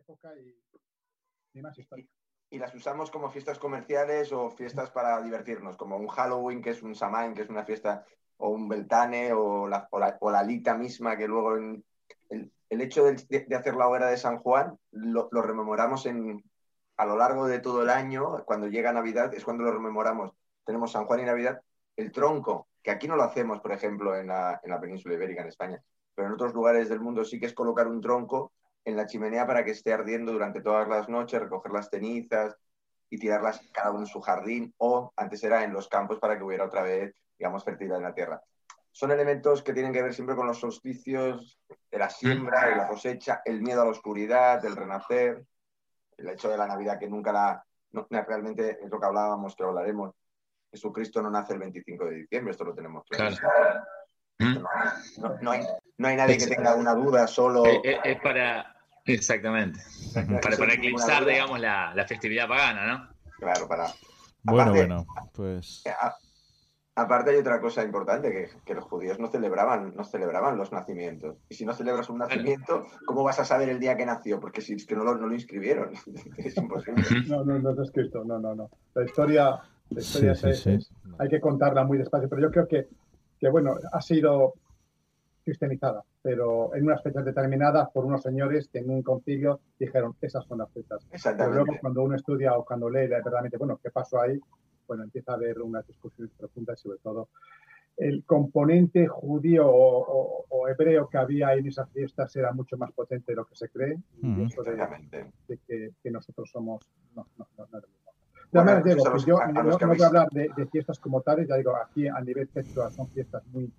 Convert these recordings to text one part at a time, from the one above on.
época y, y más historia. Y las usamos como fiestas comerciales o fiestas para divertirnos, como un Halloween, que es un Samhain, que es una fiesta, o un Beltane, o la, o la, Lita misma, que luego en, el, hecho de, hacer la hoguera de San Juan lo, lo rememoramos en, a lo largo de todo el año, cuando llega Navidad, es cuando lo rememoramos. Tenemos San Juan y Navidad, el tronco, que aquí no lo hacemos, por ejemplo, en la, en la península ibérica, en España, pero en otros lugares del mundo sí que es colocar un tronco en la chimenea para que esté ardiendo durante todas las noches, recoger las cenizas y tirarlas cada uno en su jardín, o antes era en los campos para que hubiera otra vez, digamos, fertilidad en la tierra. Son elementos que tienen que ver siempre con los solsticios de la siembra, de la cosecha, el miedo a la oscuridad, del renacer, el hecho de la Navidad que nunca la... realmente es lo que hablábamos, que hablaremos, Jesucristo no nace el 25 de diciembre, esto lo tenemos claro. No, hay, nadie que tenga una duda, solo... Es, para... Exactamente. Para, para eclipsar, digamos, la, festividad pagana, ¿no? Claro, para... Bueno, bueno, pues... Aparte hay otra cosa importante, que, los judíos no celebraban, no celebraban los nacimientos. Y si no celebras un nacimiento, ¿cómo vas a saber el día que nació? Porque si es que no lo, no lo inscribieron. es imposible. No, no, no es escrito, no, no, no. La historia la historia hay que contarla muy despacio, pero yo creo que, que, bueno, ha sido cristianizada, pero en unas fechas determinadas por unos señores que en un concilio dijeron, esas son las fechas. Pero luego cuando uno estudia o cuando lee verdaderamente, bueno, ¿qué pasó ahí? Bueno, empieza a haber unas discusiones profundas y sobre todo el componente judío o, hebreo que había en esas fiestas era mucho más potente de lo que se cree. Y eso de, que, nosotros somos... No, no, no, no bueno, digo, pues yo no, voy a hablar de, fiestas como tales, ya digo, aquí a nivel textual son fiestas muy,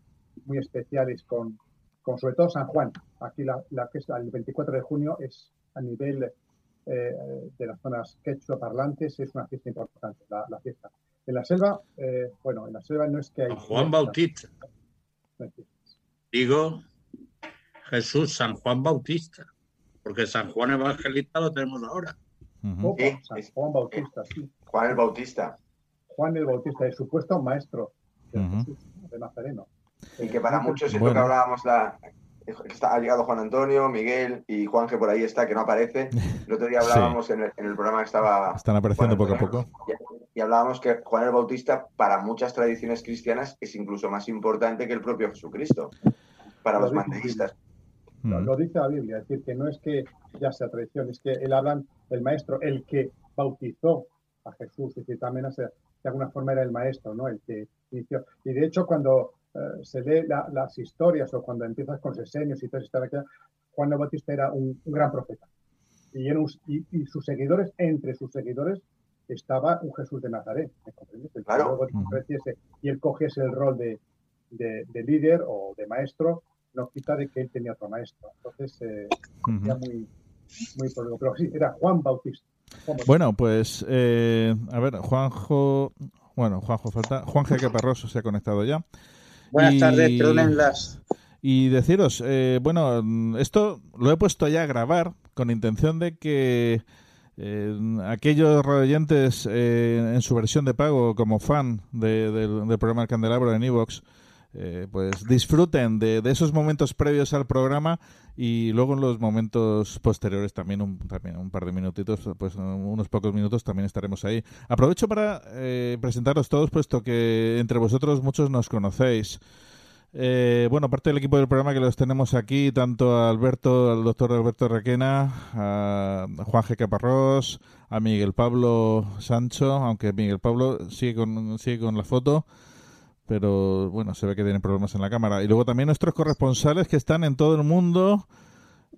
muy especiales con, con sobre todo San Juan. Aquí la, la que es el 24 de junio es a nivel eh, de las zonas quechua parlantes, es una fiesta importante, la, la fiesta. En la selva, eh, bueno, en la selva no es que hay... Juan Bautista. Digo, Jesús San Juan Bautista, porque San Juan Evangelista lo tenemos ahora. San Juan Bautista, sí. Juan el Bautista. Juan el Bautista, el supuesto maestro de, Nazareno. Y que para muchos es lo que hablábamos, la, ha llegado Juan Antonio, Miguel y Juan que por ahí está, que no aparece. El otro día hablábamos en, el, programa que estaba... Están apareciendo poco a poco. Y, hablábamos que Juan el Bautista para muchas tradiciones cristianas es incluso más importante que el propio Jesucristo, para los mandeístas. Lo, dice la Biblia, es decir, que no es que ya sea tradición, es que él hablan, el maestro, el que bautizó a Jesús, y que también de alguna forma era el maestro, ¿no? El que inició. Y de hecho, cuando eh, se lee las historias o cuando empiezas con Sesenios y todo esto, Juan el Bautista era un, gran profeta. Y, y, sus seguidores, entre sus seguidores, estaba un Jesús de Nazaret, ¿me comprendes? claro. y él cogiese el rol de, de, líder o de maestro, no quita de que él tenía otro maestro. Entonces, eh, era muy, muy Pero sí, era Juan Bautista. Bueno, pues eh, a ver, Juanjo, bueno, Juanjo falta, Juan G. Parroso se ha conectado ya. Buenas tardes, las. Y deciros, eh, bueno, esto lo he puesto ya a grabar con intención de que eh, aquellos oyentes en su versión de pago como fan del programa El Candelabro en Evox, eh, pues disfruten de, esos momentos previos al programa y luego en los momentos posteriores también un, también un par de minutitos, pues unos pocos minutos también estaremos ahí. Aprovecho para eh, presentaros todos, puesto que entre vosotros muchos nos conocéis. Eh, bueno, parte del equipo del programa que los tenemos aquí, tanto a Alberto, al doctor Alberto Requena, a Juan G. Caparrós, a Miguel Pablo Sancho, aunque Miguel Pablo sigue con, sigue con la foto pero bueno, se ve que tienen problemas en la cámara. Y luego también nuestros corresponsales que están en todo el mundo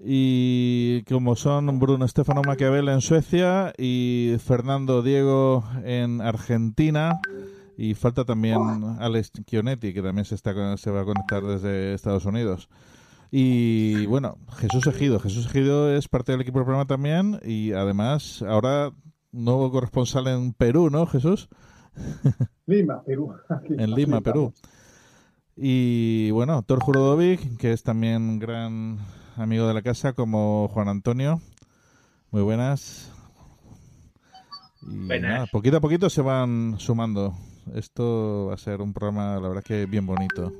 y como son Bruno Stefano Maquiavel en Suecia y Fernando Diego en Argentina y falta también Alex Chionetti que también se está se va a conectar desde Estados Unidos. Y bueno, Jesús Ejido. Jesús Ejido es parte del equipo del programa también y además ahora nuevo corresponsal en Perú, ¿no, Jesús? Lima, Perú. en Lima, Perú. Y bueno, Thor Jurodovic, que es también gran amigo de la casa, como Juan Antonio. Muy buenas. Y Nada, poquito a poquito se van sumando. Esto va a ser un programa, la verdad que bien bonito.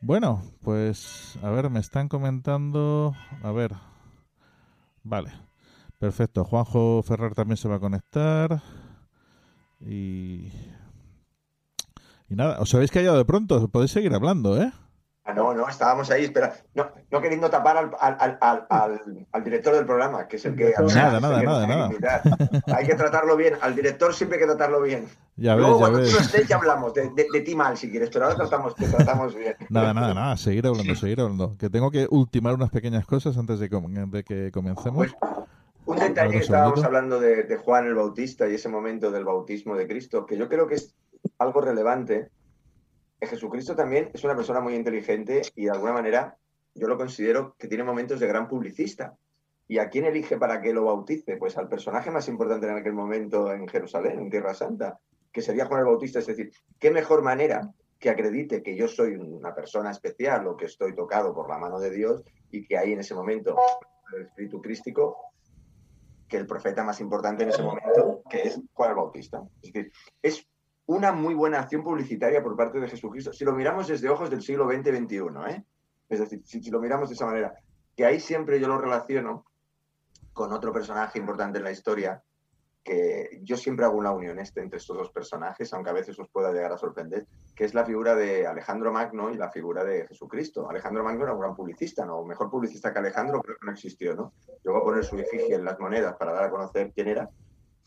Bueno, pues a ver, me están comentando. A ver, Vale. Perfecto. Juanjo Ferrer también se va a conectar. Y. Y nada, os habéis callado de pronto. Podéis seguir hablando, ¿eh? Ah, no, no, estábamos ahí, espera, no, no queriendo tapar al, al, al, al, director del programa, que es el que... Nada, nada, nada, nada. Hay que tratarlo bien, al director siempre hay que tratarlo bien. Ya ves, Luego, cuando tú no estés ya hablamos, de, de, ti mal si quieres, pero ahora tratamos, te tratamos bien. Nada, nada, nada, seguir hablando, seguir hablando. Que tengo que ultimar unas pequeñas cosas antes de, de que comencemos. Pues, detalle, estábamos hablando de, de Juan el Bautista y ese momento del bautismo de Cristo, que yo creo que es algo relevante Jesucristo también es una persona muy inteligente y de alguna manera yo lo considero que tiene momentos de gran publicista. ¿Y a quién elige para que lo bautice? Pues al personaje más importante en aquel momento en Jerusalén, en Tierra Santa, que sería Juan el Bautista. Es decir, ¿qué mejor manera que acredite que yo soy una persona especial o que estoy tocado por la mano de Dios y que hay en ese momento el espíritu crístico que el profeta más importante en ese momento, que es Juan el Bautista? Es decir, es una muy buena acción publicitaria por parte de Jesucristo, si lo miramos desde ojos del siglo XX-XXI, ¿eh? es decir, si, lo miramos de esa manera, que ahí siempre yo lo relaciono con otro personaje importante en la historia, que yo siempre hago una unión este, entre estos dos personajes, aunque a veces os pueda llegar a sorprender, que es la figura de Alejandro Magno y la figura de Jesucristo. Alejandro Magno era un gran publicista, ¿no? Mejor publicista que Alejandro creo no existió, ¿no? Llegó a poner su efigie en las monedas para dar a conocer quién era,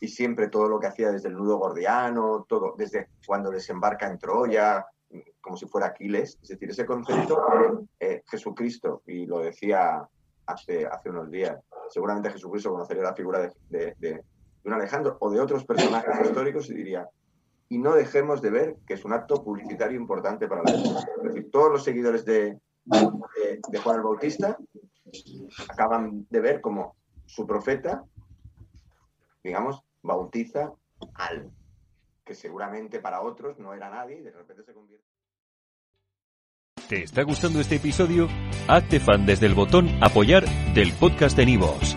y siempre todo lo que hacía desde el nudo gordiano, todo, desde cuando desembarca en Troya, como si fuera Aquiles, es decir, ese concepto, eh, Jesucristo, y lo decía hace, hace unos días, seguramente Jesucristo conocería la figura de, un Alejandro o de otros personajes históricos y diría, y no dejemos de ver que es un acto publicitario importante para la. Es decir, todos los seguidores de, de Juan el Bautista acaban de ver como su profeta, digamos, bautiza al que seguramente para otros no era nadie y de repente se convierte. ¿Te está gustando este episodio? Hazte fan desde el botón apoyar del podcast de Nivos.